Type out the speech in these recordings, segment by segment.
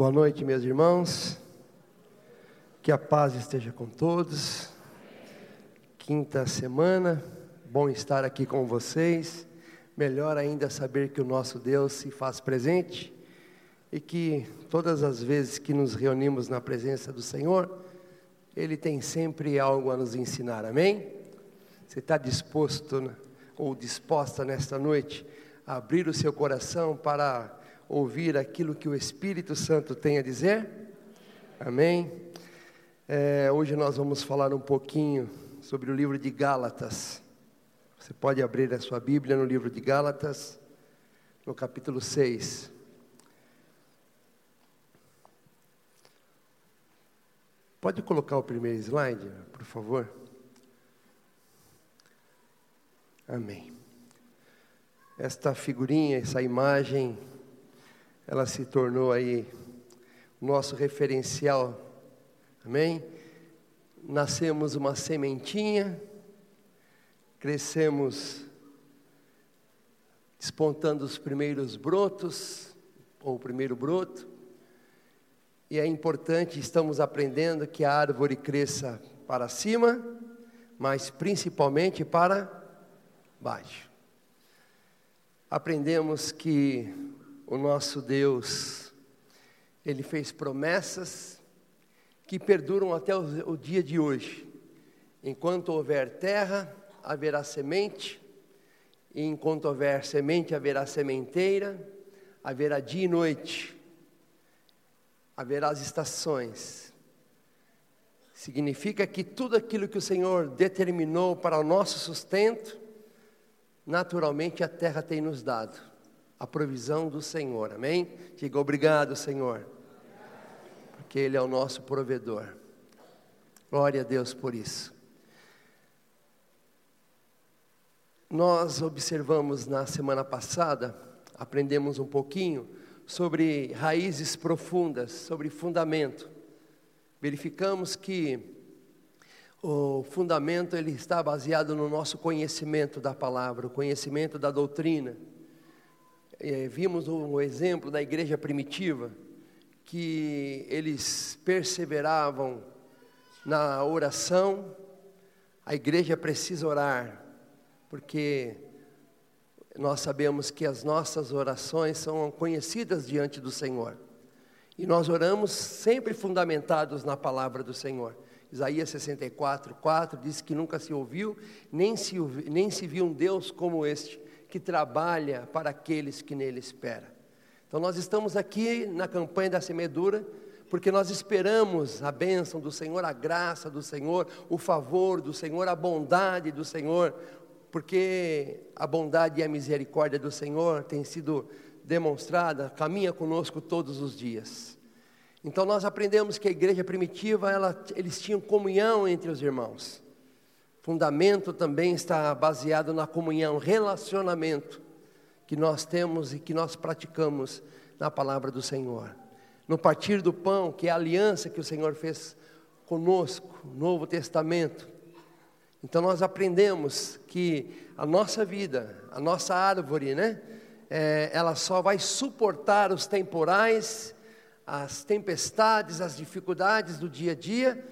Boa noite, meus irmãos. Que a paz esteja com todos. Quinta semana, bom estar aqui com vocês. Melhor ainda saber que o nosso Deus se faz presente e que todas as vezes que nos reunimos na presença do Senhor, Ele tem sempre algo a nos ensinar. Amém? Você está disposto né, ou disposta nesta noite a abrir o seu coração para ouvir aquilo que o Espírito Santo tem a dizer? Amém? É, hoje nós vamos falar um pouquinho sobre o livro de Gálatas. Você pode abrir a sua Bíblia no livro de Gálatas, no capítulo 6. Pode colocar o primeiro slide, por favor? Amém. Esta figurinha, essa imagem ela se tornou aí nosso referencial. Amém? Nascemos uma sementinha, crescemos despontando os primeiros brotos, ou o primeiro broto, e é importante, estamos aprendendo que a árvore cresça para cima, mas principalmente para baixo. Aprendemos que o nosso Deus, Ele fez promessas que perduram até o, dia de hoje. Enquanto houver terra, haverá semente, e enquanto houver semente, haverá sementeira, haverá dia e noite, haverá as estações. Significa que tudo aquilo que o Senhor determinou para o nosso sustento, naturalmente a terra tem nos dado a provisão do Senhor, amém? Diga obrigado, Senhor, porque Ele é o nosso provedor. Glória a Deus por isso. Nós observamos na semana passada, aprendemos um pouquinho sobre raízes profundas, sobre fundamento. Verificamos que o fundamento ele está baseado no nosso conhecimento da palavra, o conhecimento da doutrina é, vimos um exemplo da igreja primitiva, que eles perseveravam na oração, a igreja precisa orar, porque nós sabemos que as nossas orações são conhecidas diante do Senhor. E nós oramos sempre fundamentados na palavra do Senhor. Isaías 64, 4 diz que nunca se ouviu, nem se, nem se viu um Deus como este, que trabalha para aqueles que nele esperam. Então nós estamos aqui na campanha da semeadura, porque nós esperamos a bênção do Senhor, a graça do Senhor, o favor do Senhor, a bondade do Senhor, porque a bondade e a misericórdia do Senhor tem sido demonstrada, caminha conosco todos os dias. Então nós aprendemos que a igreja primitiva, ela, eles tinham comunhão entre os irmãos fundamento também está baseado na comunhão, relacionamento que nós temos e que nós praticamos na palavra do Senhor. No partir do pão, que é a aliança que o Senhor fez conosco, Novo Testamento. Então nós aprendemos que a nossa vida, a nossa árvore, né? É, ela só vai suportar os temporais, as tempestades, as dificuldades do dia a dia,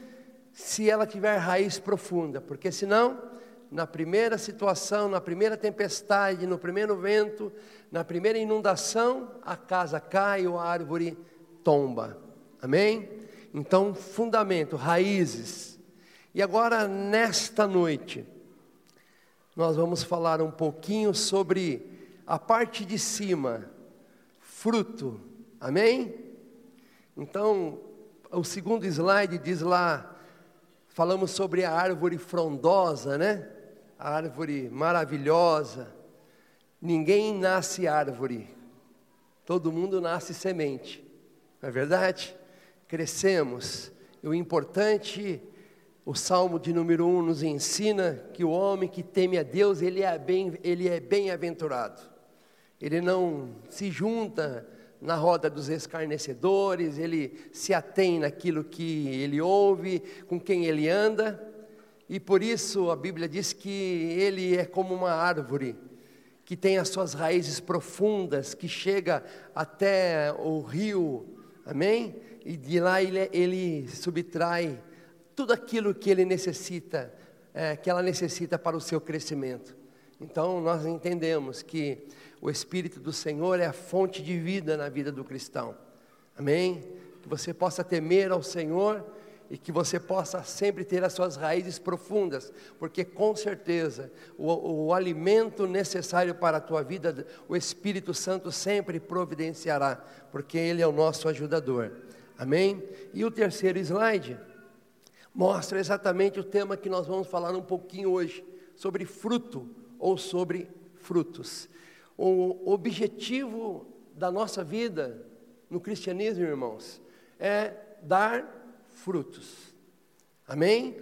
se ela tiver raiz profunda, porque senão, na primeira situação, na primeira tempestade, no primeiro vento, na primeira inundação, a casa cai ou a árvore tomba. Amém? Então, fundamento, raízes. E agora, nesta noite, nós vamos falar um pouquinho sobre a parte de cima, fruto. Amém? Então, o segundo slide diz lá, Falamos sobre a árvore frondosa, né? A árvore maravilhosa. Ninguém nasce árvore, todo mundo nasce semente, não é verdade? Crescemos, e o importante, o Salmo de número 1 um nos ensina que o homem que teme a Deus, ele é bem, ele é bem-aventurado. Ele não se junta na roda dos escarnecedores, ele se atém naquilo que ele ouve, com quem ele anda, e por isso a Bíblia diz que ele é como uma árvore que tem as suas raízes profundas, que chega até o rio, Amém? E de lá ele, ele subtrai tudo aquilo que ele necessita, é, que ela necessita para o seu crescimento. Então nós entendemos que o Espírito do Senhor é a fonte de vida na vida do cristão. Amém? Que você possa temer ao Senhor e que você possa sempre ter as suas raízes profundas, porque com certeza o, o, alimento necessário para a tua vida, o Espírito Santo sempre providenciará, porque Ele é o nosso ajudador. Amém? E o terceiro slide mostra exatamente o tema que nós vamos falar um pouquinho hoje, sobre fruto ou sobre frutos. O objetivo da nossa vida no cristianismo, irmãos, é dar frutos. Amém?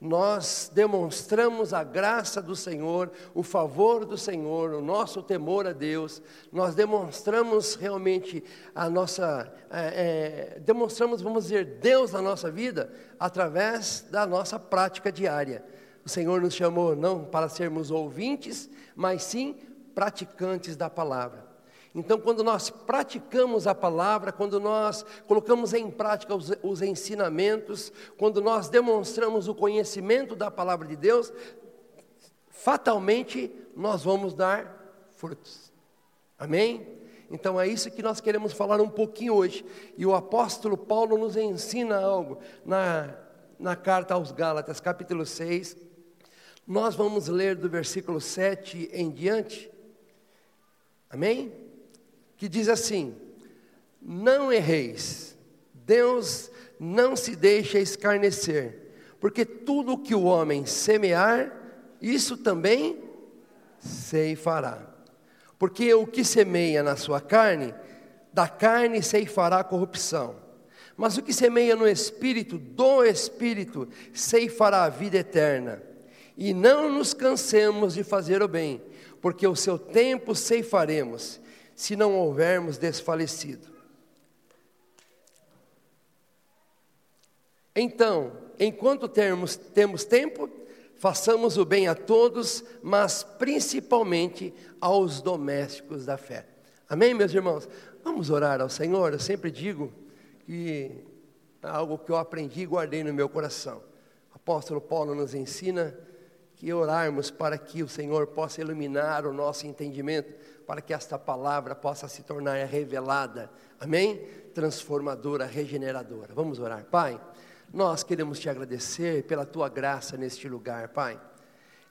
Nós demonstramos a graça do Senhor, o favor do Senhor, o nosso temor a Deus, nós demonstramos realmente a nossa, é, é, demonstramos, vamos dizer, Deus na nossa vida, através da nossa prática diária. O Senhor nos chamou não para sermos ouvintes, mas sim praticantes da palavra. Então, quando nós praticamos a palavra, quando nós colocamos em prática os, os, ensinamentos, quando nós demonstramos o conhecimento da palavra de Deus, fatalmente nós vamos dar frutos. Amém? Então é isso que nós queremos falar um pouquinho hoje. E o apóstolo Paulo nos ensina algo na, na carta aos Gálatas, capítulo 6. Nós vamos ler do versículo 7 em diante. Amém? que diz assim: Não erreis, Deus não se deixa escarnecer, porque tudo que o homem semear, isso também ceifará. Porque o que semeia na sua carne, da carne ceifará corrupção. Mas o que semeia no espírito, do espírito ceifará a vida eterna. E não nos cansemos de fazer o bem, porque o seu tempo ceifaremos se não houvermos desfalecido. Então, enquanto termos, temos tempo, façamos o bem a todos, mas principalmente aos domésticos da fé. Amém, meus irmãos? Vamos orar ao Senhor. Eu sempre digo que é algo que eu aprendi e guardei no meu coração. O apóstolo Paulo nos ensina que orarmos para que o Senhor possa iluminar o nosso entendimento para que esta palavra possa se tornar revelada, amém? Transformadora, regeneradora. Vamos orar, Pai. Nós queremos te agradecer pela tua graça neste lugar, Pai.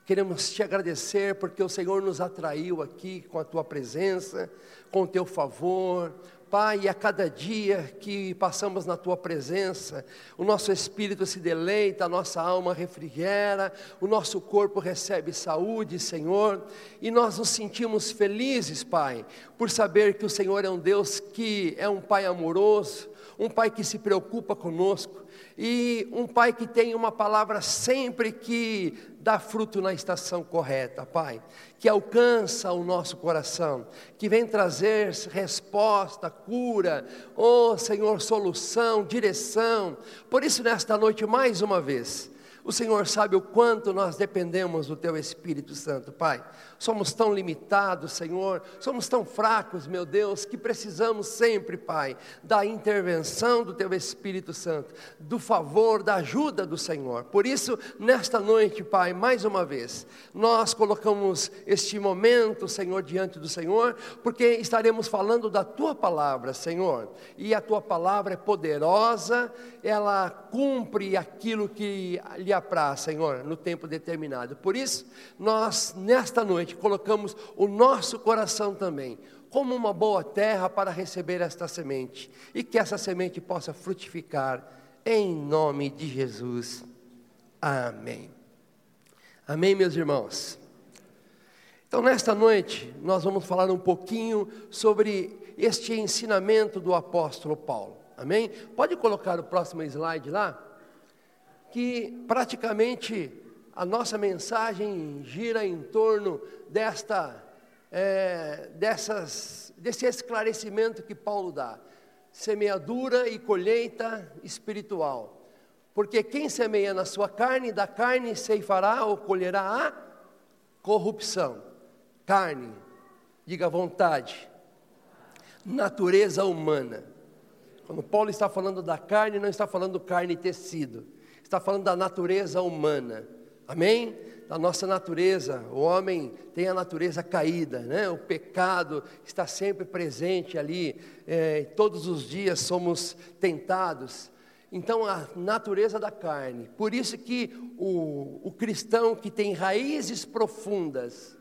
Queremos te agradecer porque o Senhor nos atraiu aqui com a tua presença, com o teu favor, Pai, a cada dia que passamos na tua presença, o nosso espírito se deleita, a nossa alma refrigera, o nosso corpo recebe saúde, Senhor, e nós nos sentimos felizes, Pai, por saber que o Senhor é um Deus que é um Pai amoroso, um Pai que se preocupa conosco, e um Pai que tem uma palavra sempre que dá fruto na estação correta, Pai, que alcança o nosso coração, que vem trazer resposta, cura, oh Senhor, solução, direção. Por isso, nesta noite, mais uma vez, o Senhor sabe o quanto nós dependemos do Teu Espírito Santo, Pai. Somos tão limitados, Senhor, somos tão fracos, meu Deus, que precisamos sempre, Pai, da intervenção do Teu Espírito Santo, do favor, da ajuda do Senhor. Por isso, nesta noite, Pai, mais uma vez, nós colocamos este momento, Senhor, diante do Senhor, porque estaremos falando da Tua palavra, Senhor, e a Tua palavra é poderosa, ela cumpre aquilo que lhe apraz, Senhor, no tempo determinado. Por isso, nós, nesta noite, colocamos o nosso coração também como uma boa terra para receber esta semente e que essa semente possa frutificar em nome de Jesus. Amém. Amém, meus irmãos. Então, nesta noite, nós vamos falar um pouquinho sobre este ensinamento do apóstolo Paulo. Amém? Pode colocar o próximo slide lá? que praticamente a nossa mensagem gira em torno desta, é, dessas, desse esclarecimento que Paulo dá: semeadura e colheita espiritual. Porque quem semeia na sua carne, da carne ceifará ou colherá a corrupção. Carne, diga vontade, natureza humana. Quando Paulo está falando da carne, não está falando carne e tecido, está falando da natureza humana. Amém? Da nossa natureza, o homem tem a natureza caída, né? o pecado está sempre presente ali, é, todos os dias somos tentados. Então, a natureza da carne. Por isso que o, o cristão que tem raízes profundas,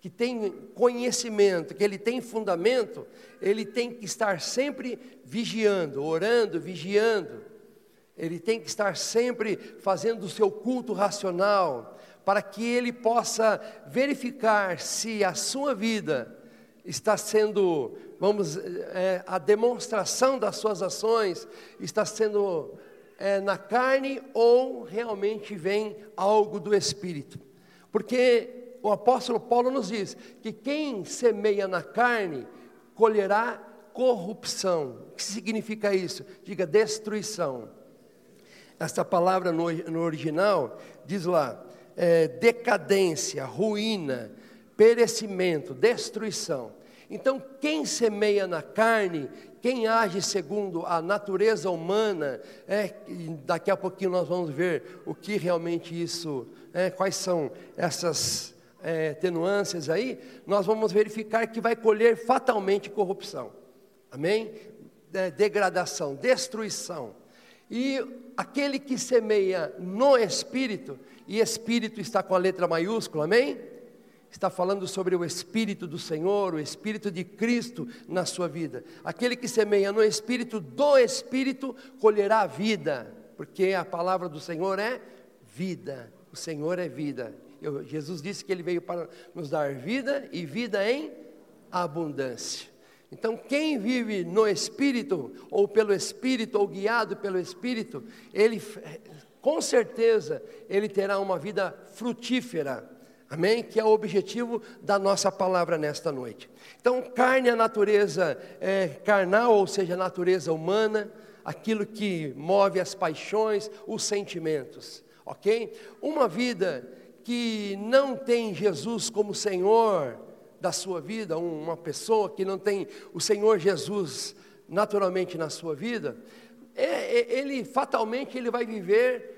que tem conhecimento, que ele tem fundamento, ele tem que estar sempre vigiando, orando, vigiando. Ele tem que estar sempre fazendo o seu culto racional, para que ele possa verificar se a sua vida está sendo, vamos, é, a demonstração das suas ações está sendo é, na carne ou realmente vem algo do Espírito. Porque o apóstolo Paulo nos diz que quem semeia na carne colherá corrupção. O que significa isso? Diga destruição. Essa palavra no, no original diz lá é, decadência, ruína, perecimento, destruição. Então, quem semeia na carne, quem age segundo a natureza humana, é, daqui a pouquinho nós vamos ver o que realmente isso, é, quais são essas é, tenuâncias aí, nós vamos verificar que vai colher fatalmente corrupção, amém? É, degradação, destruição. E aquele que semeia no espírito, e espírito está com a letra maiúscula, amém? está falando sobre o Espírito do Senhor, o Espírito de Cristo na sua vida. Aquele que semeia no Espírito do Espírito colherá vida, porque a palavra do Senhor é vida. O Senhor é vida. Eu, Jesus disse que Ele veio para nos dar vida e vida em abundância. Então, quem vive no Espírito, ou pelo Espírito, ou guiado pelo Espírito, ele, com certeza, ele terá uma vida frutífera Amém? Que é o objetivo da nossa palavra nesta noite. Então, carne é a natureza é, carnal, ou seja, a natureza humana, aquilo que move as paixões, os sentimentos, ok? Uma vida que não tem Jesus como Senhor da sua vida, uma pessoa que não tem o Senhor Jesus naturalmente na sua vida, é, é, ele fatalmente ele vai viver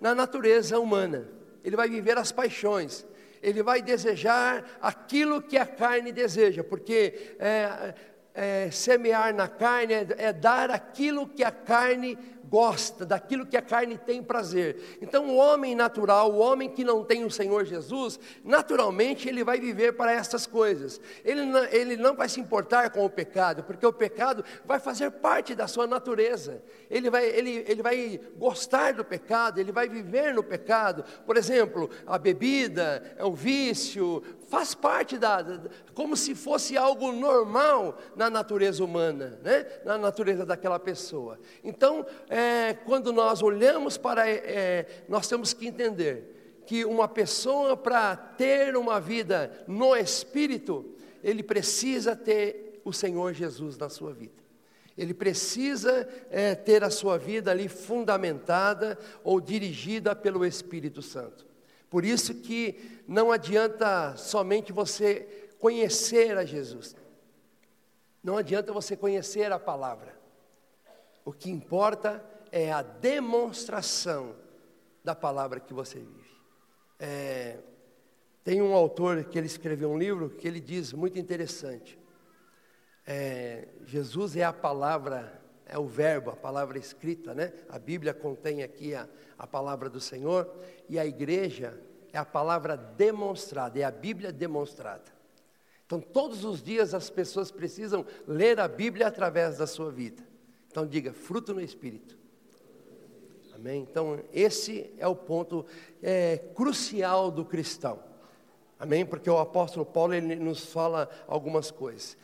na natureza humana, ele vai viver as paixões, ele vai desejar aquilo que a carne deseja, porque é, é, semear na carne é, é dar aquilo que a carne gosta, daquilo que a carne tem prazer. Então, o homem natural, o homem que não tem o Senhor Jesus, naturalmente ele vai viver para essas coisas. Ele não, ele não vai se importar com o pecado, porque o pecado vai fazer parte da sua natureza. Ele vai, ele, ele vai gostar do pecado, ele vai viver no pecado. Por exemplo, a bebida, o vício, faz parte da, como se fosse algo normal na natureza humana, né? na natureza daquela pessoa. Então, é, quando nós olhamos para, é, nós temos que entender que uma pessoa para ter uma vida no Espírito, ele precisa ter o Senhor Jesus na sua vida. Ele precisa é, ter a sua vida ali fundamentada ou dirigida pelo Espírito Santo. Por isso que não adianta somente você conhecer a Jesus. Não adianta você conhecer a palavra. O que importa é a demonstração da palavra que você vive. É, tem um autor que ele escreveu um livro que ele diz muito interessante. É, Jesus é a palavra, é o verbo, a palavra escrita, né? A Bíblia contém aqui a, a palavra do Senhor e a igreja é a palavra demonstrada, é a Bíblia demonstrada. Então, todos os dias as pessoas precisam ler a Bíblia através da sua vida. Então, diga, fruto no Espírito. Amém? Então, esse é o ponto é, crucial do cristão. Amém? Porque o apóstolo Paulo ele nos fala algumas coisas.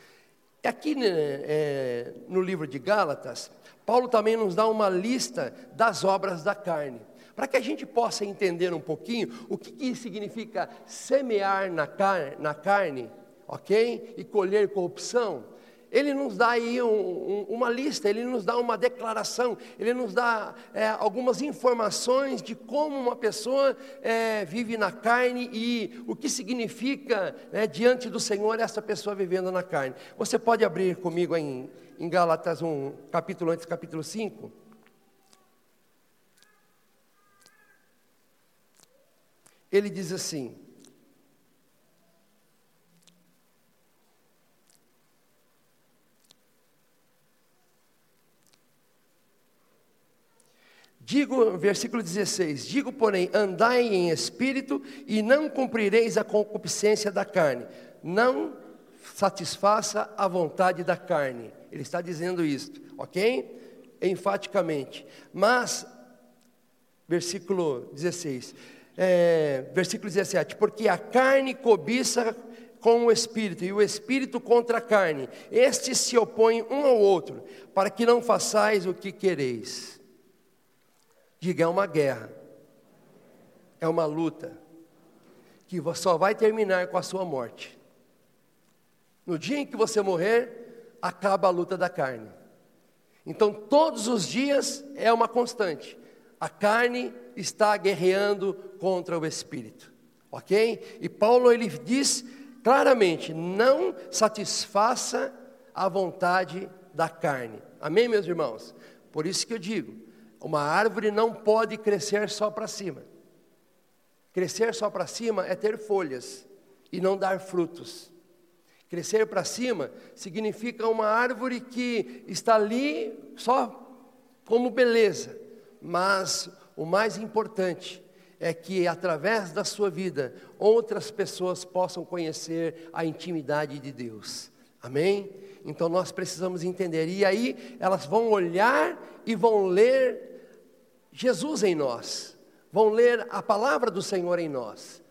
Aqui né, é, no livro de Gálatas, Paulo também nos dá uma lista das obras da carne para que a gente possa entender um pouquinho o que, que significa semear na, car na carne, ok? E colher corrupção. Ele nos dá aí um, um, uma lista, ele nos dá uma declaração, ele nos dá é, algumas informações de como uma pessoa é, vive na carne e o que significa né, diante do Senhor essa pessoa vivendo na carne. Você pode abrir comigo em, em Gálatas 1, capítulo antes, capítulo 5. Ele diz assim: Digo, versículo 16: Digo, porém, andai em espírito e não cumprireis a concupiscência da carne. Não satisfaça a vontade da carne. Ele está dizendo isto, ok? Enfaticamente. Mas, versículo 16, é, versículo 17: Porque a carne cobiça com o espírito, e o espírito contra a carne. Estes se opõem um ao outro, para que não façais o que quereis. Diga, é uma guerra, é uma luta, que só vai terminar com a sua morte. No dia em que você morrer, acaba a luta da carne. Então, todos os dias é uma constante. A carne está guerreando contra o espírito. OK? E Paulo ele diz claramente: não satisfaça a vontade da carne. Amém, meus irmãos? Por isso que eu digo, uma árvore não pode crescer só para cima. Crescer só para cima é ter folhas e não dar frutos. Crescer para cima significa uma árvore que está ali só como beleza, mas o mais importante é que através da sua vida outras pessoas possam conhecer a intimidade de Deus. Amém? Então nós precisamos entender. E aí elas vão olhar e vão ler Jesus em nós, vão ler a palavra do Senhor em nós,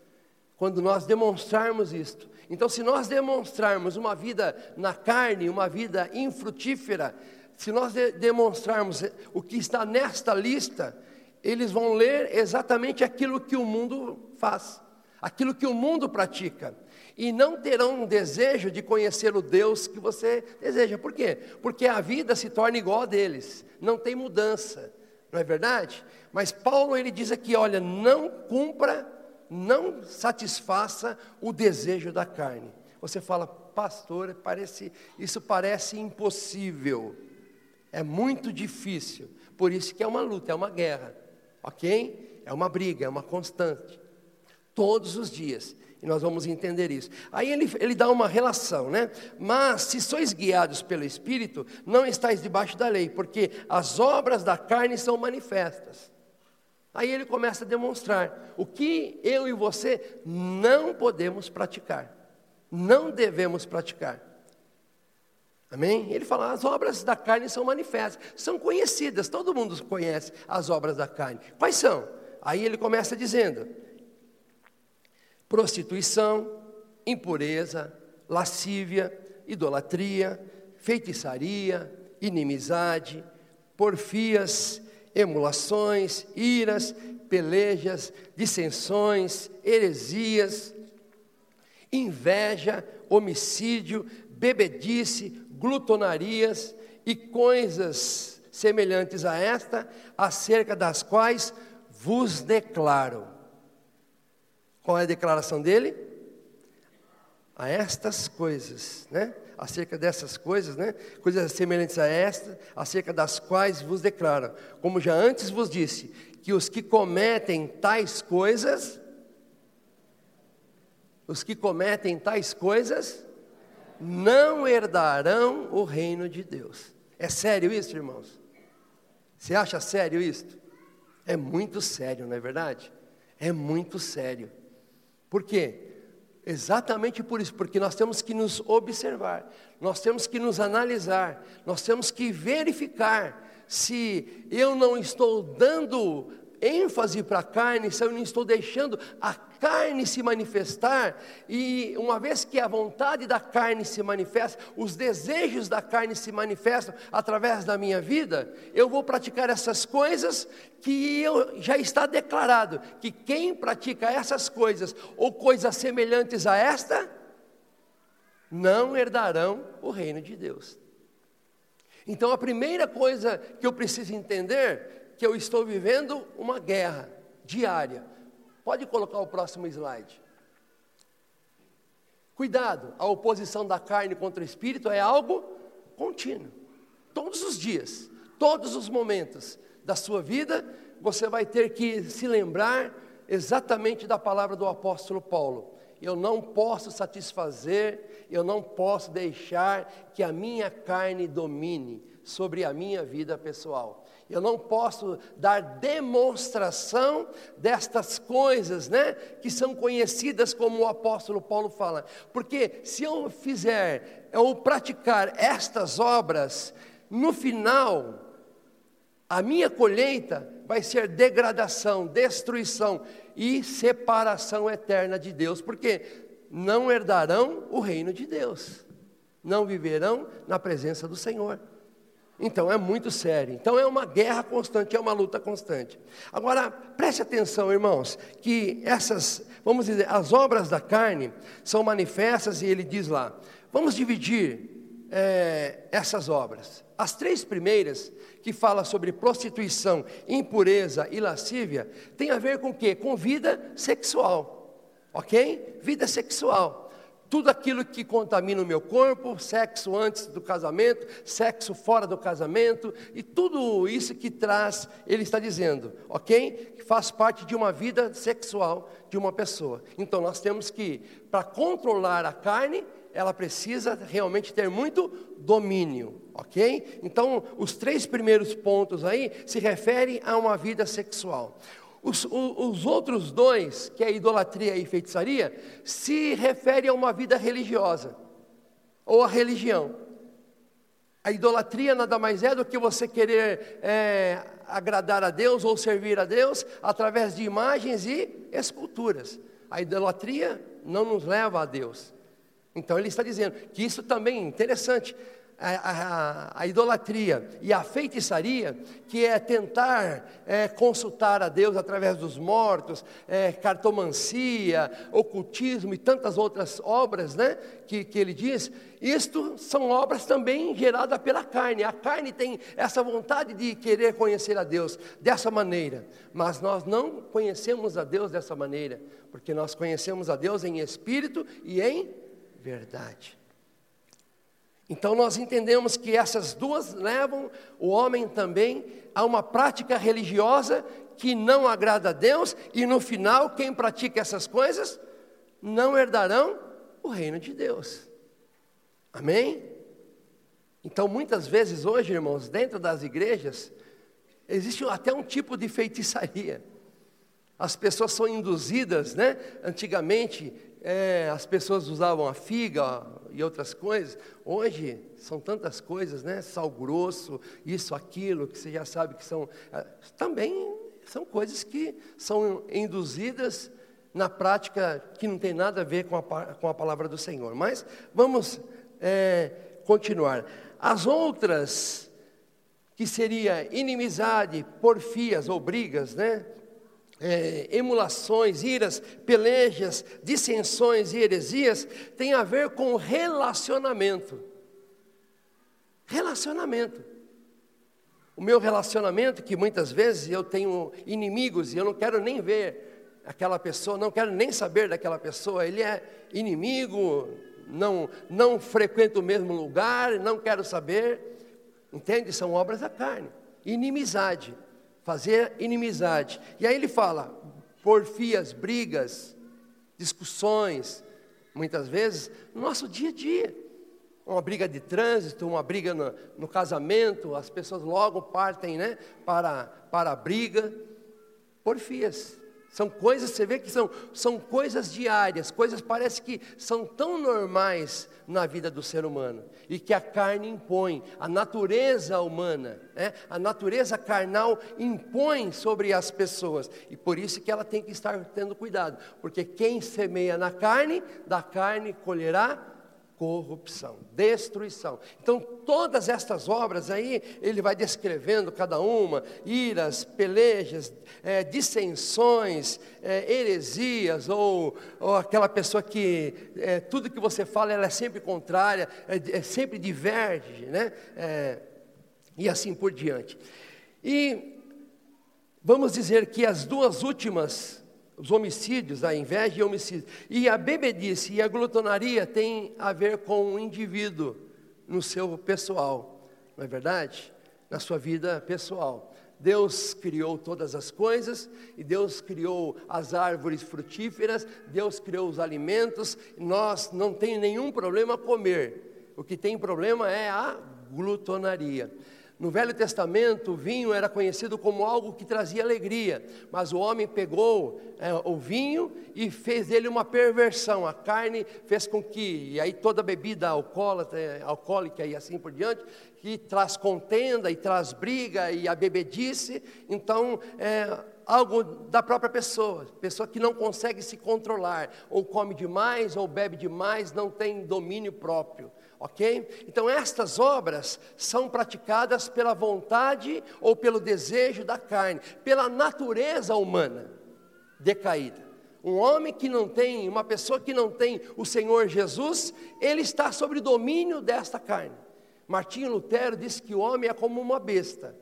quando nós demonstrarmos isto. Então, se nós demonstrarmos uma vida na carne, uma vida infrutífera, se nós de demonstrarmos o que está nesta lista, eles vão ler exatamente aquilo que o mundo faz, aquilo que o mundo pratica, e não terão um desejo de conhecer o Deus que você deseja. Por quê? Porque a vida se torna igual a deles, não tem mudança não é verdade? Mas Paulo ele diz aqui, olha, não cumpra, não satisfaça o desejo da carne. Você fala, pastor, parece, isso parece impossível. É muito difícil. Por isso que é uma luta, é uma guerra. OK? É uma briga, é uma constante. Todos os dias. E nós vamos entender isso. Aí ele, ele dá uma relação, né? Mas se sois guiados pelo Espírito, não estáis debaixo da lei, porque as obras da carne são manifestas. Aí ele começa a demonstrar o que eu e você não podemos praticar, não devemos praticar. Amém? Ele fala: as obras da carne são manifestas, são conhecidas, todo mundo conhece as obras da carne. Quais são? Aí ele começa dizendo: prostituição, impureza, lascívia, idolatria, feitiçaria, inimizade, porfias, emulações, iras, pelejas, dissensões, heresias, inveja, homicídio, bebedice, glutonarias e coisas semelhantes a esta, acerca das quais vos declaro qual é a declaração dele? A estas coisas, né? Acerca dessas coisas, né? Coisas semelhantes a estas, acerca das quais vos declaro, como já antes vos disse, que os que cometem tais coisas, os que cometem tais coisas, não herdarão o reino de Deus. É sério isso, irmãos? Você acha sério isso? É muito sério, não é verdade? É muito sério. Por quê? Exatamente por isso, porque nós temos que nos observar, nós temos que nos analisar, nós temos que verificar se eu não estou dando ênfase para a carne, se eu não estou deixando a carne se manifestar, e uma vez que a vontade da carne se manifesta, os desejos da carne se manifestam através da minha vida, eu vou praticar essas coisas que eu, já está declarado que quem pratica essas coisas ou coisas semelhantes a esta, não herdarão o reino de Deus. Então a primeira coisa que eu preciso entender que eu estou vivendo uma guerra diária. Pode colocar o próximo slide. Cuidado, a oposição da carne contra o espírito é algo contínuo. Todos os dias, todos os momentos da sua vida, você vai ter que se lembrar exatamente da palavra do apóstolo Paulo. Eu não posso satisfazer, eu não posso deixar que a minha carne domine sobre a minha vida pessoal. Eu não posso dar demonstração destas coisas, né, que são conhecidas como o apóstolo Paulo fala. Porque se eu fizer ou praticar estas obras, no final a minha colheita vai ser degradação, destruição e separação eterna de Deus, porque não herdarão o reino de Deus, não viverão na presença do Senhor. Então é muito sério. Então é uma guerra constante, é uma luta constante. Agora, preste atenção, irmãos, que essas, vamos dizer, as obras da carne são manifestas, e ele diz lá, vamos dividir é, essas obras. As três primeiras, que fala sobre prostituição, impureza e lascívia, tem a ver com o quê? Com vida sexual. Ok? Vida sexual tudo aquilo que contamina o meu corpo, sexo antes do casamento, sexo fora do casamento, e tudo isso que traz, ele está dizendo, ok? Que faz parte de uma vida sexual de uma pessoa. Então nós temos que, para controlar a carne, ela precisa realmente ter muito domínio, ok? Então, os três primeiros pontos aí se referem a uma vida sexual. Os, os, outros dois, que é idolatria e feitiçaria, se referem a uma vida religiosa, ou a religião. A idolatria nada mais é do que você querer é, agradar a Deus ou servir a Deus através de imagens e esculturas. A idolatria não nos leva a Deus. Então ele está dizendo que isso também é interessante a, a, a, idolatria e a feitiçaria, que é tentar é, consultar a Deus através dos mortos, é, cartomancia, ocultismo e tantas outras obras né, que, que ele diz, isto são obras também geradas pela carne. A carne tem essa vontade de querer conhecer a Deus dessa maneira, mas nós não conhecemos a Deus dessa maneira, porque nós conhecemos a Deus em espírito e em verdade. Então nós entendemos que essas duas levam o homem também a uma prática religiosa que não agrada a Deus, e no final, quem pratica essas coisas não herdarão o reino de Deus. Amém? Então, muitas vezes hoje, irmãos, dentro das igrejas, existe até um tipo de feitiçaria. As pessoas são induzidas, né? Antigamente, é, as pessoas usavam a figa e outras coisas. Hoje são tantas coisas, né? Sal grosso, isso, aquilo, que você já sabe que são. É, também são coisas que são induzidas na prática que não tem nada a ver com a, com a palavra do Senhor. Mas vamos é, continuar. As outras, que seria inimizade, porfias ou brigas, né? É, emulações, iras, pelejas, dissensões e heresias tem a ver com relacionamento. Relacionamento. O meu relacionamento, que muitas vezes eu tenho inimigos e eu não quero nem ver aquela pessoa, não quero nem saber daquela pessoa, ele é inimigo, não, não frequenta o mesmo lugar, não quero saber, entende? São obras da carne, inimizade fazer inimizade. E aí ele fala, porfias, brigas, discussões, muitas vezes, no nosso dia a dia. Uma briga de trânsito, uma briga no, no casamento, as pessoas logo partem né, para, para a briga. Porfias. São coisas, você vê que são, são coisas diárias, coisas parece que são tão normais na vida do ser humano e que a carne impõe, a natureza humana, né? a natureza carnal impõe sobre as pessoas e por isso que ela tem que estar tendo cuidado, porque quem semeia na carne, da carne colherá corrupção, destruição. Então, todas estas obras aí, ele vai descrevendo cada uma: iras, pelejas, é, dissensões, é, heresias, ou, ou aquela pessoa que é, tudo que você fala ela é sempre contrária, é, é sempre diverge, né? É, e assim por diante. E vamos dizer que as duas últimas os homicídios, a inveja e homicídio. E a bebedice e a glutonaria têm a ver com o indivíduo no seu pessoal, não é verdade? Na sua vida pessoal. Deus criou todas as coisas, e Deus criou as árvores frutíferas, Deus criou os alimentos, nós não tem nenhum problema comer. O que tem problema é a glutonaria. No Velho Testamento, o vinho era conhecido como algo que trazia alegria, mas o homem pegou é, o vinho e fez dele uma perversão. A carne fez com que, e aí toda bebida alcoólatra, alcoólica e assim por diante, que traz contenda e traz briga e a bebedice, então é algo da própria pessoa, pessoa que não consegue se controlar, ou come demais, ou bebe demais, não tem domínio próprio ok? Então, estas obras são praticadas pela vontade ou pelo desejo da carne, pela natureza humana decaída. Um homem que não tem, uma pessoa que não tem o Senhor Jesus, ele está sob domínio desta carne. Martinho Lutero disse que o homem é como uma besta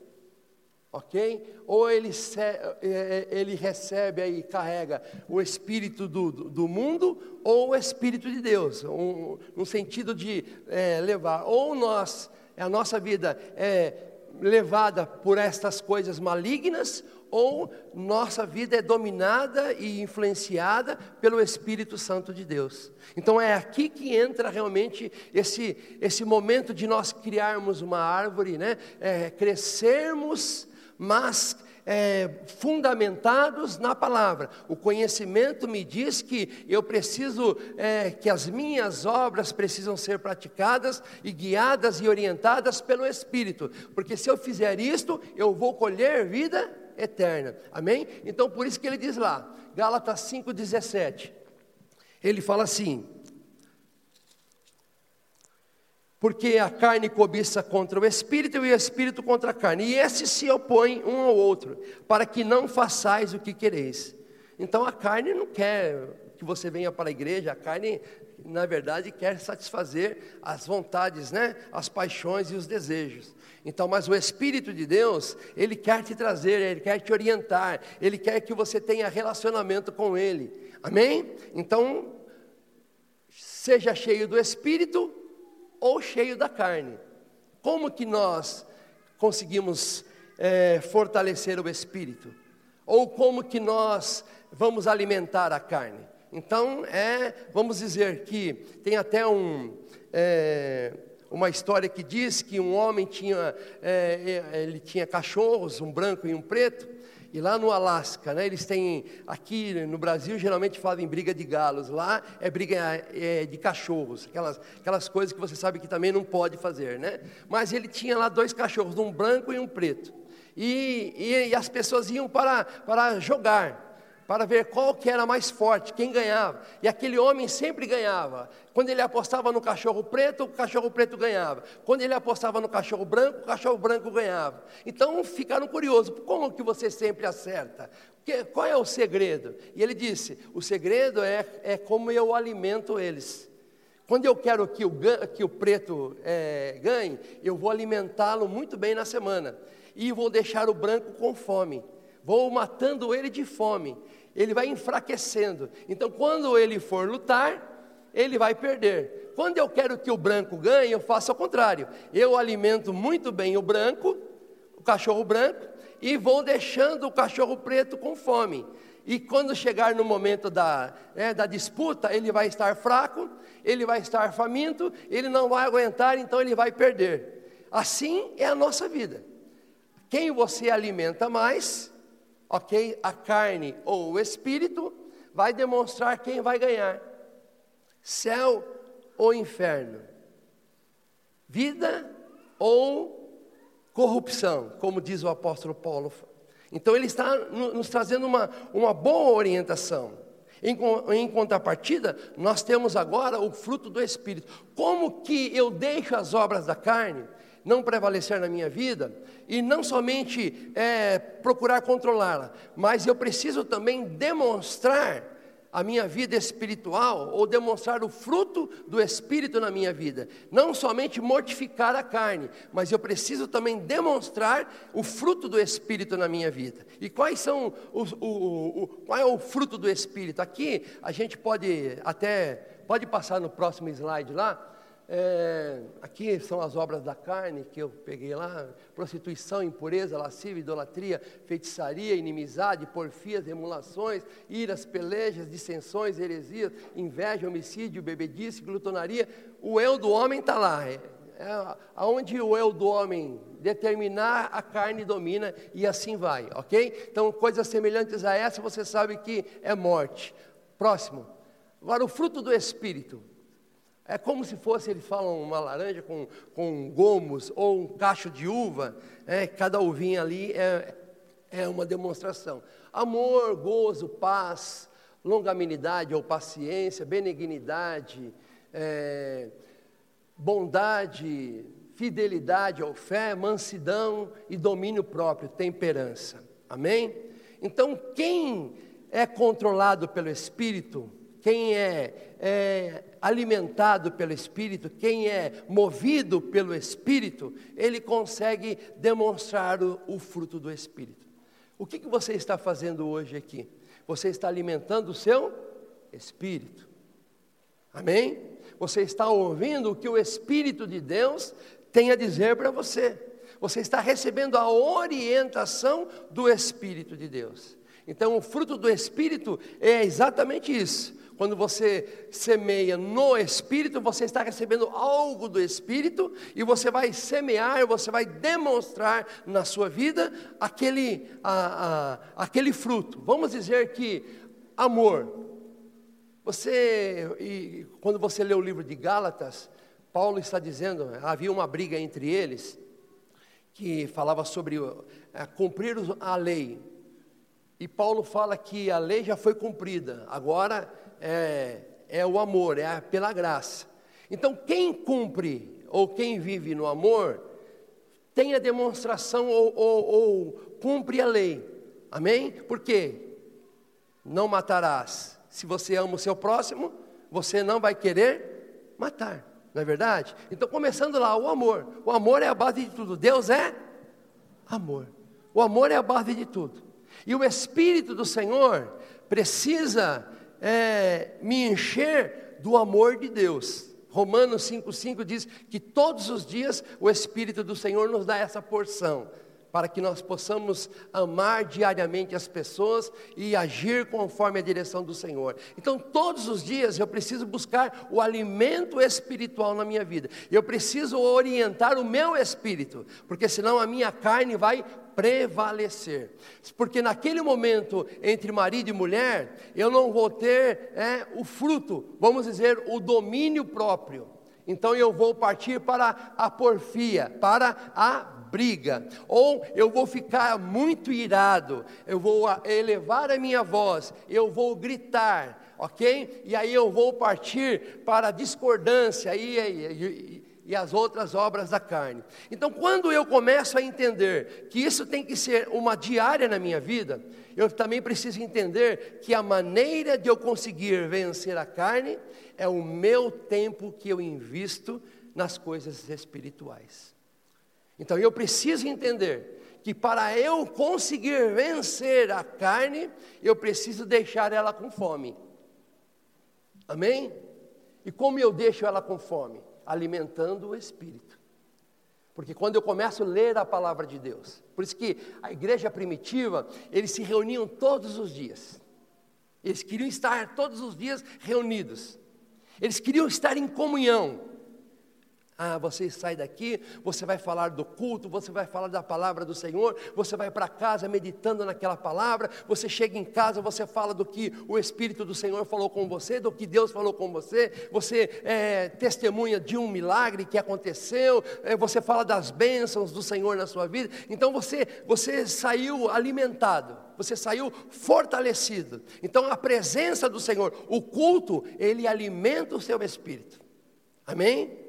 ok? Ou ele, é, é, ele recebe e carrega o espírito do, do mundo, ou o espírito de Deus, um, no sentido de é, levar. Ou nós, a nossa vida é levada por estas coisas malignas, ou nossa vida é dominada e influenciada pelo Espírito Santo de Deus. Então é aqui que entra realmente esse, esse momento de nós criarmos uma árvore, né? É, crescermos mas é, fundamentados na palavra. O conhecimento me diz que eu preciso, é, que as minhas obras precisam ser praticadas e guiadas e orientadas pelo Espírito, porque se eu fizer isto, eu vou colher vida eterna. Amém? Então por isso que ele diz lá, Gálatas 5,17. Ele fala assim: porque a carne cobiça contra o espírito e o espírito contra a carne, e esses se opõem um ao outro, para que não façais o que quereis. Então a carne não quer que você venha para a igreja, a carne, na verdade, quer satisfazer as vontades, né? as paixões e os desejos. Então, mas o Espírito de Deus, ele quer te trazer, ele quer te orientar, ele quer que você tenha relacionamento com ele. Amém? Então, seja cheio do Espírito ou cheio da carne. Como que nós conseguimos é, fortalecer o espírito? Ou como que nós vamos alimentar a carne? Então, é, vamos dizer que tem até um, é, uma história que diz que um homem tinha, é, é ele tinha cachorros, um branco e um preto, e lá no Alasca, né, eles têm, aqui no Brasil geralmente falam em briga de galos, lá é briga é, de cachorros, aquelas, aquelas coisas que você sabe que também não pode fazer, né? Mas ele tinha lá dois cachorros, um branco e um preto. E, e, e as pessoas iam para, para jogar para ver qual que era mais forte, quem ganhava. E aquele homem sempre ganhava. Quando ele apostava no cachorro preto, o cachorro preto ganhava. Quando ele apostava no cachorro branco, o cachorro branco ganhava. Então ficaram curiosos, como que você sempre acerta? Que, qual é o segredo? E ele disse: o segredo é, é como eu alimento eles. Quando eu quero que o, que o preto é, ganhe, eu vou alimentá-lo muito bem na semana. E vou deixar o branco com fome. Vou matando ele de fome ele vai enfraquecendo. Então, quando ele for lutar, ele vai perder. Quando eu quero que o branco ganhe, eu faço ao contrário. Eu alimento muito bem o branco, o cachorro branco, e vou deixando o cachorro preto com fome. E quando chegar no momento da, né, da disputa, ele vai estar fraco, ele vai estar faminto, ele não vai aguentar, então ele vai perder. Assim é a nossa vida. Quem você alimenta mais, ok? A carne ou o espírito vai demonstrar quem vai ganhar: céu ou inferno, vida ou corrupção, como diz o apóstolo Paulo. Então ele está nos trazendo uma, uma boa orientação. Em, em, contrapartida, nós temos agora o fruto do Espírito. Como que eu deixo as obras da carne não prevalecer na minha vida, e não somente é, procurar controlá-la, mas eu preciso também demonstrar a minha vida espiritual, ou demonstrar o fruto do Espírito na minha vida. Não somente mortificar a carne, mas eu preciso também demonstrar o fruto do Espírito na minha vida. E quais são os, o, o, o, qual é o fruto do Espírito? Aqui a gente pode até, pode passar no próximo slide lá, é, aqui são as obras da carne que eu peguei lá: prostituição, impureza, lascívia, idolatria, feitiçaria, inimizade, porfias, emulações, iras, pelejas, dissensões, heresias, inveja, homicídio, bebedice, glutonaria. O eu do homem está lá. É, é, aonde o eu do homem determinar, a carne domina e assim vai, ok? Então, coisas semelhantes a essa, você sabe que é morte. Próximo. Agora, o fruto do Espírito. É como se fosse, eles falam, uma laranja com, com gomos ou um cacho de uva, é, cada uvinha ali é, é uma demonstração. Amor, gozo, paz, longanimidade ou paciência, benignidade, é, bondade, fidelidade ou fé, mansidão e domínio próprio, temperança. Amém? Então, quem é controlado pelo Espírito, quem é, é, alimentado pelo Espírito, quem é movido pelo Espírito, ele consegue demonstrar o, o fruto do Espírito. O que, que você está fazendo hoje aqui? Você está alimentando o seu Espírito. Amém? Você está ouvindo o que o Espírito de Deus tem a dizer para você. Você está recebendo a orientação do Espírito de Deus. Então, o fruto do Espírito é exatamente isso. Quando você semeia no Espírito, você está recebendo algo do Espírito e você vai semear, você vai demonstrar na sua vida aquele, a, a, aquele fruto. Vamos dizer que amor. Você, quando você lê o livro de Gálatas, Paulo está dizendo, havia uma briga entre eles, que falava sobre é, cumprir a lei. E Paulo fala que a lei já foi cumprida, agora é, é o amor, é pela graça. Então, quem cumpre ou quem vive no amor, tem a demonstração ou, ou, ou cumpre a lei. Amém? Por quê? Não matarás. Se você ama o seu próximo, você não vai querer matar. Não é verdade? Então, começando lá, o amor. O amor é a base de tudo. Deus é amor. O amor é a base de tudo. E o Espírito do Senhor precisa é, me encher do amor de Deus. Romanos 5,5 diz que todos os dias o Espírito do Senhor nos dá essa porção, para que nós possamos amar diariamente as pessoas e agir conforme a direção do Senhor. Então, todos os dias eu preciso buscar o alimento espiritual na minha vida, eu preciso orientar o meu espírito, porque senão a minha carne vai prevalecer. Porque naquele momento, entre marido e mulher, eu não vou ter é, o fruto, vamos dizer, o domínio próprio. Então eu vou partir para a porfia, para a briga, ou eu vou ficar muito irado, eu vou elevar a minha voz, eu vou gritar, ok? E aí eu vou partir para a discordância, e, e, e as outras obras da carne. Então, quando eu começo a entender que isso tem que ser uma diária na minha vida, eu também preciso entender que a maneira de eu conseguir vencer a carne é o meu tempo que eu invisto nas coisas espirituais. Então, eu preciso entender que para eu conseguir vencer a carne, eu preciso deixar ela com fome. Amém? E como eu deixo ela com fome? Alimentando o espírito. Porque quando eu começo a ler a palavra de Deus, por isso que a igreja primitiva, eles se reuniam todos os dias. Eles queriam estar todos os dias reunidos. Eles queriam estar em comunhão. Ah, você sai daqui, você vai falar do culto, você vai falar da palavra do Senhor, você vai para casa meditando naquela palavra, você chega em casa, você fala do que o Espírito do Senhor falou com você, do que Deus falou com você, você é, testemunha de um milagre que aconteceu, é, você fala das bênçãos do Senhor na sua vida, então você, você saiu alimentado, você saiu fortalecido. Então a presença do Senhor, o culto, ele alimenta o seu espírito. Amém?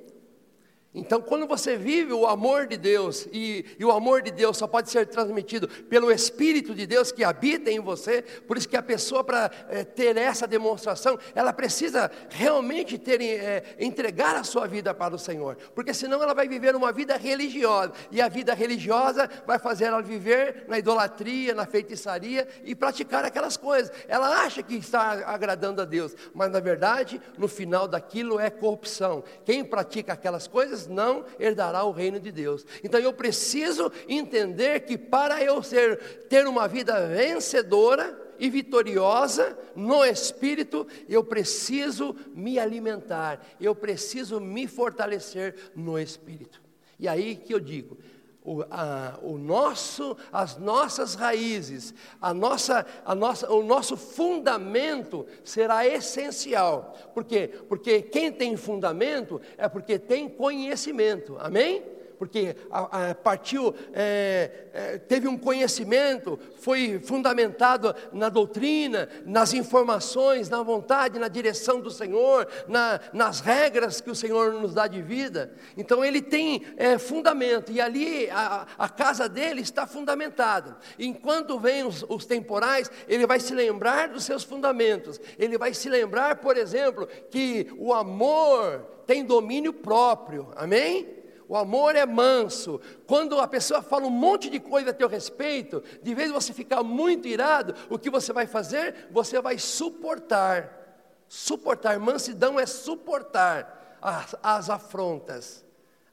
Então, quando você vive o amor de Deus, e, e, o amor de Deus só pode ser transmitido pelo Espírito de Deus que habita em você, por isso que a pessoa, para é, ter essa demonstração, ela precisa realmente ter, é, entregar a sua vida para o Senhor, porque senão ela vai viver uma vida religiosa, e a vida religiosa vai fazer ela viver na idolatria, na feitiçaria e praticar aquelas coisas. Ela acha que está agradando a Deus, mas na verdade, no final daquilo é corrupção. Quem pratica aquelas coisas, não herdará o reino de Deus. Então eu preciso entender que para eu ser, ter uma vida vencedora e vitoriosa no espírito, eu preciso me alimentar, eu preciso me fortalecer no espírito. E aí que eu digo, o, a, o nosso, as nossas raízes, a nossa, a nossa, o nosso fundamento será essencial. Por quê? Porque quem tem fundamento é porque tem conhecimento. Amém? Porque a, a partiu, é, é, teve um conhecimento, foi fundamentado na doutrina, nas informações, na vontade, na direção do Senhor, na, nas regras que o Senhor nos dá de vida. Então ele tem é, fundamento, e ali a, a, casa dele está fundamentada. Enquanto vem os, os temporais, ele vai se lembrar dos seus fundamentos, ele vai se lembrar, por exemplo, que o amor tem domínio próprio, amém? O amor é manso. Quando a pessoa fala um monte de coisa a teu respeito, de vez você ficar muito irado, o que você vai fazer? Você vai suportar. Suportar. Mansidão é suportar as, as afrontas.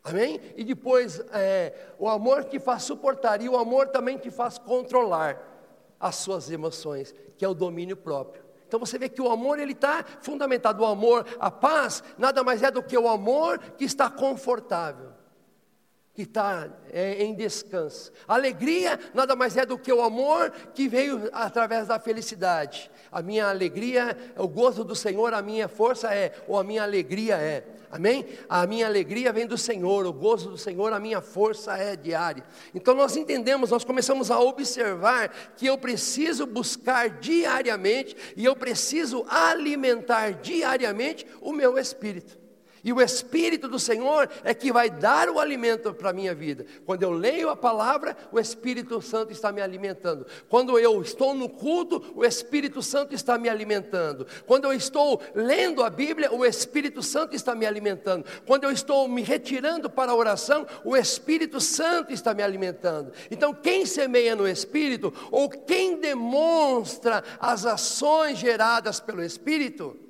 Amém? E depois, é, o amor que faz suportar, e o amor também que faz controlar as suas emoções, que é o domínio próprio. Então você vê que o amor ele está fundamentado. O amor, a paz, nada mais é do que o amor que está confortável que está é, em descanso. Alegria nada mais é do que o amor que veio através da felicidade. A minha alegria, o gozo do Senhor, a minha força é, ou a minha alegria é. Amém? A minha alegria vem do Senhor, o gozo do Senhor, a minha força é diária. Então nós entendemos, nós começamos a observar que eu preciso buscar diariamente e eu preciso alimentar diariamente o meu espírito. E o Espírito do Senhor é que vai dar o alimento para a minha vida. Quando eu leio a palavra, o Espírito Santo está me alimentando. Quando eu estou no culto, o Espírito Santo está me alimentando. Quando eu estou lendo a Bíblia, o Espírito Santo está me alimentando. Quando eu estou me retirando para a oração, o Espírito Santo está me alimentando. Então, quem semeia no Espírito, ou quem demonstra as ações geradas pelo Espírito,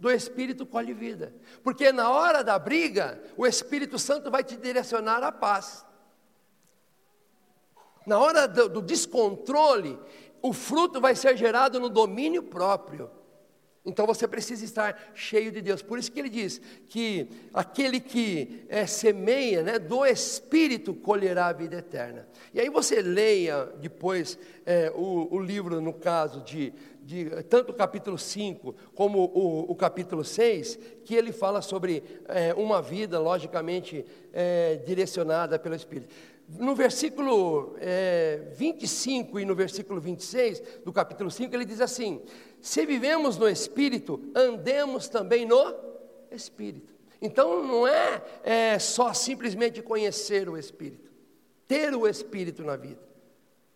do Espírito colhe vida. Porque na hora da briga, o Espírito Santo vai te direcionar à paz. Na hora do, do descontrole, o fruto vai ser gerado no domínio próprio. Então você precisa estar cheio de Deus. Por isso que ele diz que aquele que é, semeia né, do Espírito colherá a vida eterna. E aí você leia depois é, o, o livro, no caso de de tanto o capítulo 5 como o, o capítulo 6, que ele fala sobre é, uma vida, logicamente, é, direcionada pelo Espírito. No versículo é, 25 e no versículo 26 do capítulo 5, ele diz assim: Se vivemos no Espírito, andemos também no Espírito. Então não é, é só simplesmente conhecer o Espírito, ter o Espírito na vida,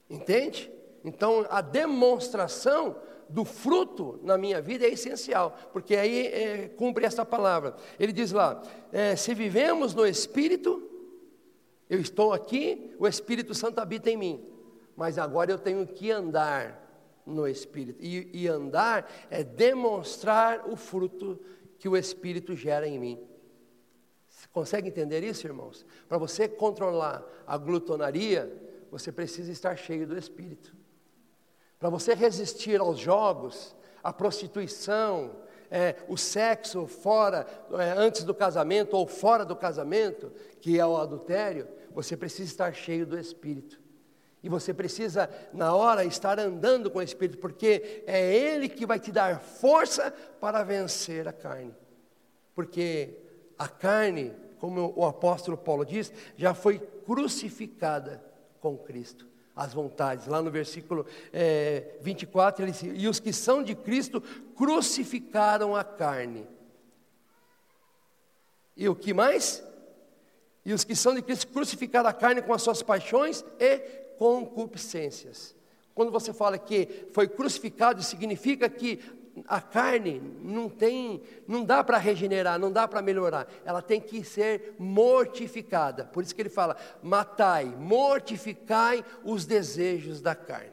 entende? Então a demonstração do fruto na minha vida é essencial, porque aí é, cumpre essa palavra. Ele diz lá: é, se vivemos no Espírito, eu estou aqui, o Espírito Santo habita em mim, mas agora eu tenho que andar no Espírito, e, e andar é demonstrar o fruto que o Espírito gera em mim. Consegue entender isso, irmãos? Para você controlar a glutonaria, você precisa estar cheio do Espírito. Para você resistir aos jogos, à prostituição, é, o sexo fora, é, antes do casamento ou fora do casamento, que é o adultério, você precisa estar cheio do Espírito. E você precisa, na hora, estar andando com o Espírito, porque é Ele que vai te dar força para vencer a carne. Porque a carne, como o apóstolo Paulo diz, já foi crucificada com Cristo as vontades. Lá no versículo é, 24, ele diz: E os que são de Cristo crucificaram a carne. E o que mais? E os que são de Cristo crucificaram a carne com as suas paixões e concupiscências. Quando você fala que foi crucificado, significa que a carne não tem, não dá para regenerar, não dá para melhorar. Ela tem que ser mortificada. Por isso que ele fala: matai, mortificai os desejos da carne.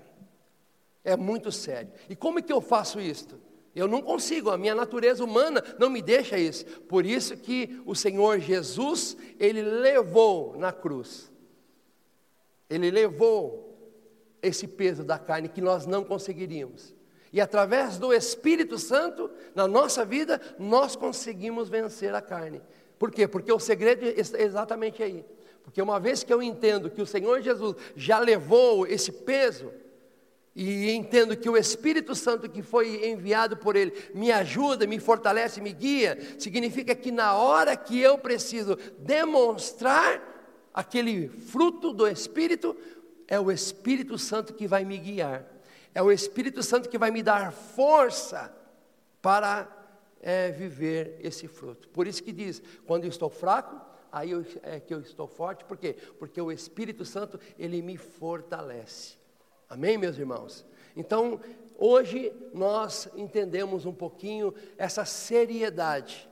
É muito sério. E como é que eu faço isto? Eu não consigo, a minha natureza humana não me deixa isso. Por isso que o Senhor Jesus, ele levou na cruz. Ele levou esse peso da carne que nós não conseguiríamos. E através do Espírito Santo, na nossa vida, nós conseguimos vencer a carne. Por quê? Porque o segredo é exatamente aí. Porque uma vez que eu entendo que o Senhor Jesus já levou esse peso, e entendo que o Espírito Santo que foi enviado por Ele me ajuda, me fortalece, me guia, significa que na hora que eu preciso demonstrar aquele fruto do Espírito, é o Espírito Santo que vai me guiar, é o Espírito Santo que vai me dar força para é, viver esse fruto. Por isso que diz: quando eu estou fraco, aí eu, é que eu estou forte, por quê? Porque o Espírito Santo ele me fortalece. Amém, meus irmãos? Então, hoje nós entendemos um pouquinho essa seriedade,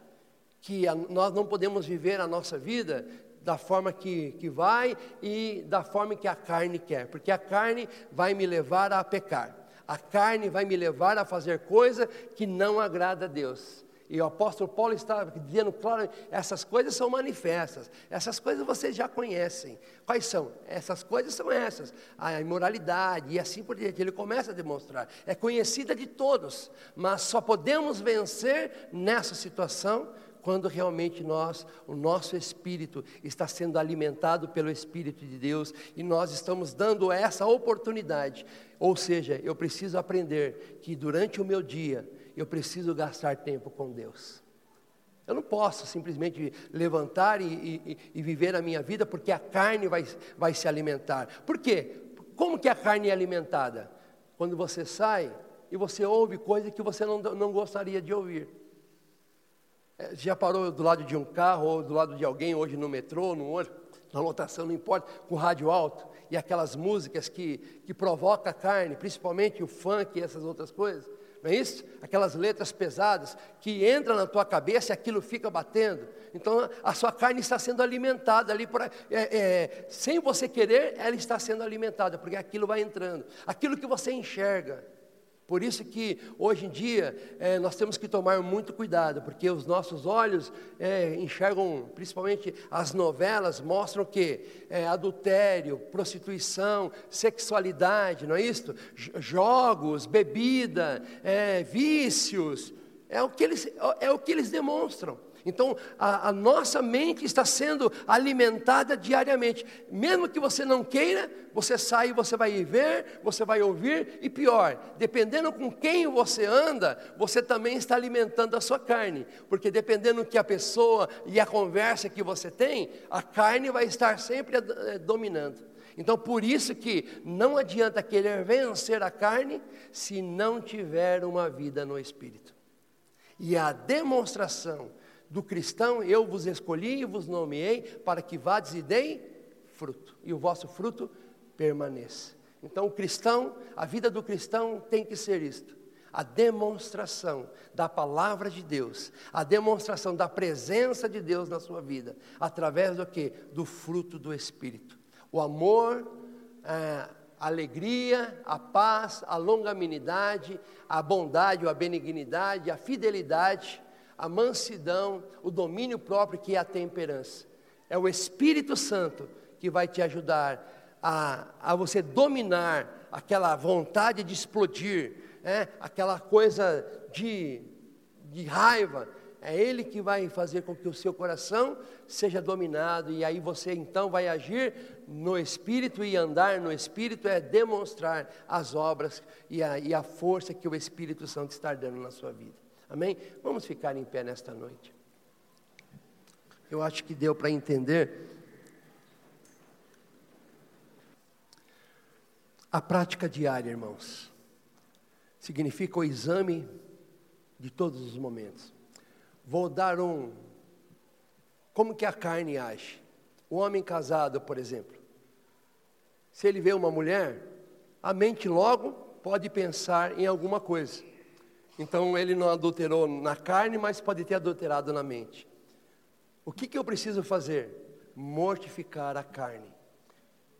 que a, nós não podemos viver a nossa vida da forma que, que vai e da forma que a carne quer, porque a carne vai me levar a pecar, a carne vai me levar a fazer coisa que não agrada a Deus. E o apóstolo Paulo está dizendo claro, essas coisas são manifestas, essas coisas vocês já conhecem. Quais são? Essas coisas são essas, a imoralidade e assim por diante. Ele começa a demonstrar, é conhecida de todos, mas só podemos vencer nessa situação quando realmente nós, o nosso espírito está sendo alimentado pelo Espírito de Deus e nós estamos dando essa oportunidade. Ou seja, eu preciso aprender que durante o meu dia, eu preciso gastar tempo com Deus. Eu não posso simplesmente levantar e, e, e, viver a minha vida porque a carne vai, vai se alimentar. Por quê? Como que a carne é alimentada? Quando você sai e você ouve coisas que você não, não gostaria de ouvir. É, já parou do lado de um carro ou do lado de alguém hoje no metrô, no outro, na lotação, não importa, com rádio alto e aquelas músicas que, que provocam a carne, principalmente o funk e essas outras coisas não é isso? Aquelas letras pesadas que entram na tua cabeça e aquilo fica batendo. Então a sua carne está sendo alimentada ali, por, é, é, sem você querer, ela está sendo alimentada, porque aquilo vai entrando. Aquilo que você enxerga. Por isso que hoje em dia é, nós temos que tomar muito cuidado, porque os nossos olhos é, enxergam, principalmente as novelas, mostram que é, adultério, prostituição, sexualidade, não é isso? Jogos, bebida, é, vícios, é o que eles, é o que eles demonstram. Então, a, a, nossa mente está sendo alimentada diariamente. Mesmo que você não queira, você sai você vai ver, você vai ouvir, e pior, dependendo com quem você anda, você também está alimentando a sua carne. Porque dependendo que a pessoa e a conversa que você tem, a carne vai estar sempre eh, dominando. Então, por isso que não adianta querer vencer a carne se não tiver uma vida no Espírito. E a demonstração do cristão, eu vos escolhi e vos nomeei para que vades e deem fruto, e o vosso fruto permaneça. Então, o cristão, a vida do cristão tem que ser isto: a demonstração da palavra de Deus, a demonstração da presença de Deus na sua vida, através do que? Do fruto do Espírito. O amor, a alegria, a paz, a longanimidade, a bondade, a benignidade, a fidelidade, a mansidão, o domínio próprio, que é a temperança. É o Espírito Santo que vai te ajudar a, a você dominar aquela vontade de explodir, é, aquela coisa de, de raiva. É Ele que vai fazer com que o seu coração seja dominado, e aí você então vai agir no Espírito, e andar no Espírito é demonstrar as obras e a, e a força que o Espírito Santo está dando na sua vida. Amém? Vamos ficar em pé nesta noite. Eu acho que deu para entender. A prática diária, irmãos, significa o exame de todos os momentos. Vou dar um. Como que a carne age? O homem casado, por exemplo, se ele vê uma mulher, a mente logo pode pensar em alguma coisa. Então ele não adulterou na carne, mas pode ter adulterado na mente. O que, que eu preciso fazer? Mortificar a carne.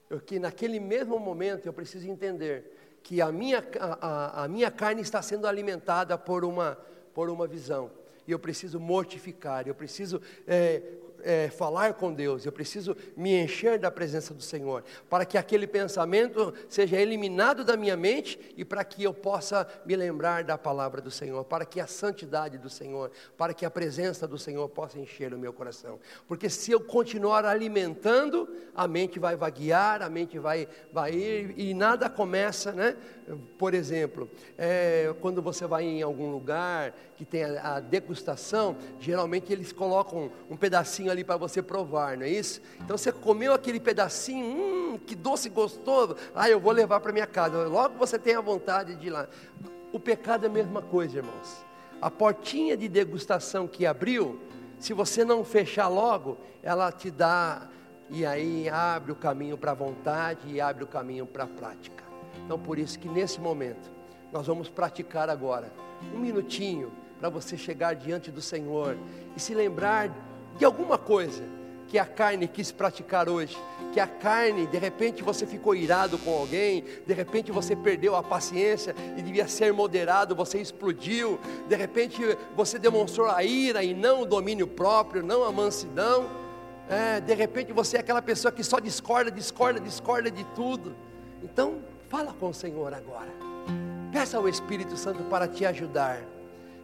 Eu, que naquele mesmo momento eu preciso entender que a minha, a, a, a minha carne está sendo alimentada por uma, por uma visão. E eu preciso mortificar, eu preciso é, é, falar com Deus, eu preciso me encher da presença do Senhor, para que aquele pensamento seja eliminado da minha mente e para que eu possa me lembrar da palavra do Senhor, para que a santidade do Senhor, para que a presença do Senhor possa encher o meu coração. Porque se eu continuar alimentando, a mente vai vaguear, a mente vai, vai ir e nada começa, né? Por exemplo, é, quando você vai em algum lugar que tem a, a degustação, geralmente eles colocam um pedacinho ali para você provar, não é isso? Então você comeu aquele pedacinho, hum, que doce gostoso, ah, eu vou levar para minha casa. Logo você tem a vontade de ir lá. O pecado é a mesma coisa, irmãos. A portinha de degustação que abriu, se você não fechar logo, ela te dá e aí abre o caminho para a vontade e abre o caminho para a prática. Então, por isso que nesse momento, nós vamos praticar agora, um minutinho, para você chegar diante do Senhor e se lembrar de alguma coisa que a carne quis praticar hoje, que a carne, de repente você ficou irado com alguém, de repente você perdeu a paciência e devia ser moderado, você explodiu, de repente você demonstrou a ira e não o domínio próprio, não a mansidão, é, de repente você é aquela pessoa que só discorda, discorda, discorda de tudo. Então, Fala com o Senhor agora. Peça ao Espírito Santo para te ajudar.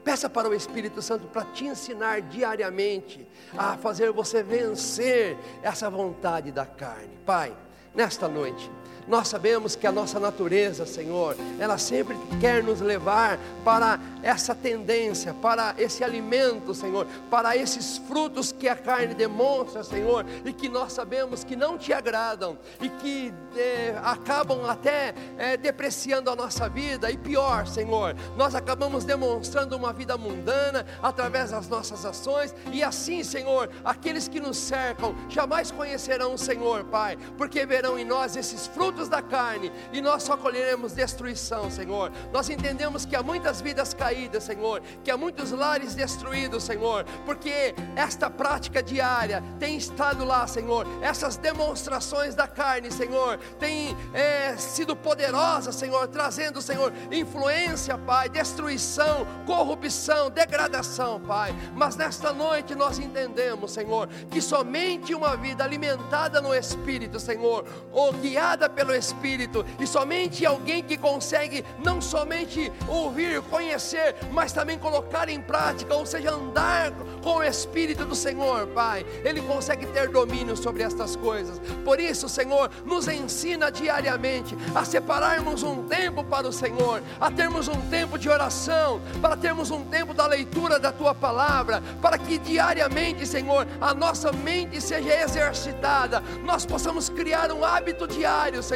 Peça para o Espírito Santo para te ensinar diariamente a fazer você vencer essa vontade da carne. Pai, nesta noite, nós sabemos que a nossa natureza, Senhor, ela sempre quer nos levar para essa tendência, para esse alimento, Senhor, para esses frutos que a carne demonstra, Senhor, e que nós sabemos que não te agradam e que é, acabam até é, depreciando a nossa vida, e pior, Senhor, nós acabamos demonstrando uma vida mundana através das nossas ações, e assim, Senhor, aqueles que nos cercam jamais conhecerão o Senhor, Pai, porque verão em nós esses frutos da carne, e nós só colheremos destruição, Senhor. Nós entendemos que há muitas vidas caídas caída, Senhor, que há muitos lares destruídos, Senhor, porque esta prática diária tem estado lá, Senhor, essas demonstrações da carne, Senhor, tem é, sido poderosa, Senhor, trazendo, Senhor, influência, Pai, destruição, corrupção, degradação, Pai. Mas nesta noite nós entendemos, Senhor, que somente uma vida alimentada no Espírito, Senhor, ou guiada pelo Espírito, e somente alguém que consegue não somente ouvir, conhecer, mas também colocar em prática, ou seja, andar com o Espírito do Senhor, Pai. Ele consegue ter domínio sobre estas coisas. Por isso, Senhor, nos ensina diariamente a separarmos um tempo para o Senhor, a termos um tempo de oração, para termos um tempo da leitura da tua palavra, para que diariamente, Senhor, a nossa mente seja exercitada, nós possamos criar um hábito diário, Senhor,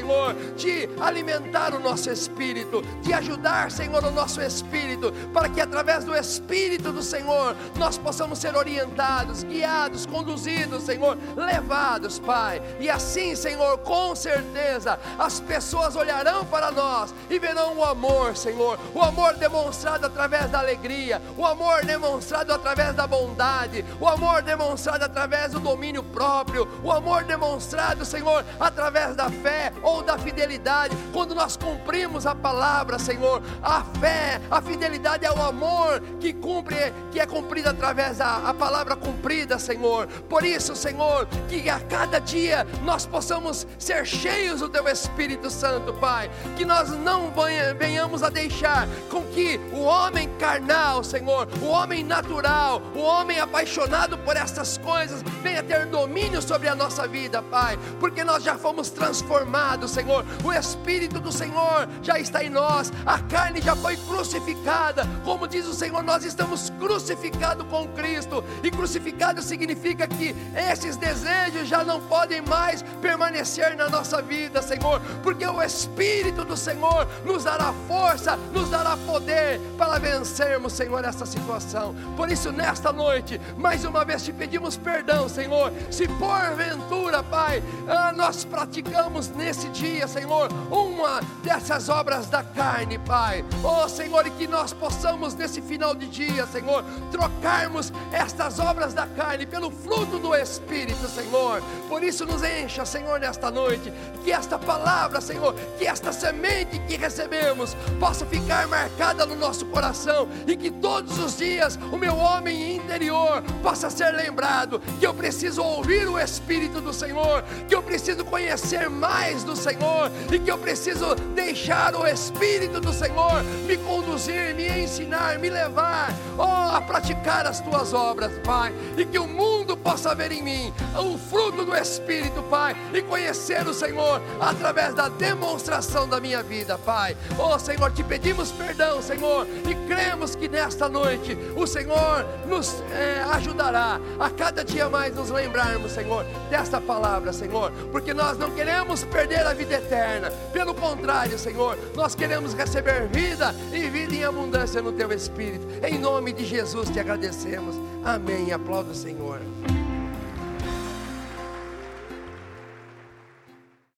de alimentar o nosso espírito, de ajudar, Senhor, o nosso espírito, para que através do Espírito do Senhor nós possamos ser orientados, guiados, conduzidos, Senhor, levados, Pai. E assim, Senhor, com certeza as pessoas olharão para nós e verão o amor, Senhor, o amor demonstrado através da alegria, o amor demonstrado através da bondade, o amor demonstrado através do domínio próprio, o amor demonstrado, Senhor, através da fé ou da fidelidade, quando nós cumprimos a palavra, Senhor, a fé, a fidelidade é o amor que cumpre, que é cumprido através da palavra cumprida, Senhor. Por isso, Senhor, que a cada dia nós possamos ser cheios do Teu Espírito Santo, Pai. Que nós não venhamos a deixar com que o homem carnal, Senhor, o homem natural, o homem apaixonado por essas coisas, venha ter domínio sobre a nossa vida, Pai. Porque nós já fomos transformados crucificado, Senhor. O Espírito do Senhor já está em nós, a carne já foi crucificada. Como diz o Senhor, nós estamos crucificados com Cristo, e crucificado significa que esses desejos já não podem mais permanecer na nossa vida, Senhor, porque o Espírito do Senhor nos dará força, nos dará poder para vencermos, Senhor, essa situação. Por isso, nesta noite, mais uma vez te pedimos perdão, Senhor, se porventura, Pai, ah, nós praticamos nesse dia, Senhor, uma dessas obras da carne, Pai. Oh, Senhor, e que nós possamos nesse final de dia, Senhor, trocarmos estas obras da carne pelo fruto do Espírito, Senhor. Por isso nos encha, Senhor, nesta noite, que esta palavra, Senhor, que esta semente que recebemos possa ficar marcada no nosso coração e que todos os dias o meu homem interior possa ser lembrado que eu preciso ouvir o Espírito do Senhor, que eu preciso conhecer mais do Senhor e que eu preciso deixar o Espírito do Senhor me conduzir, me ensinar, me levar oh, a praticar as tuas obras, Pai, e que o mundo possa ver em mim o fruto do Espírito, Pai, e conhecer o Senhor através da demonstração da minha vida, Pai. Oh Senhor, te pedimos perdão, Senhor, e cremos que nesta noite o Senhor nos é, ajudará a cada dia mais nos lembrarmos, Senhor, desta palavra, Senhor, porque nós não queremos perder a vida eterna, pelo contrário, Senhor, nós queremos receber vida e vida em abundância no Teu Espírito. Em nome de Jesus te agradecemos. Amém. Aplauda o Senhor.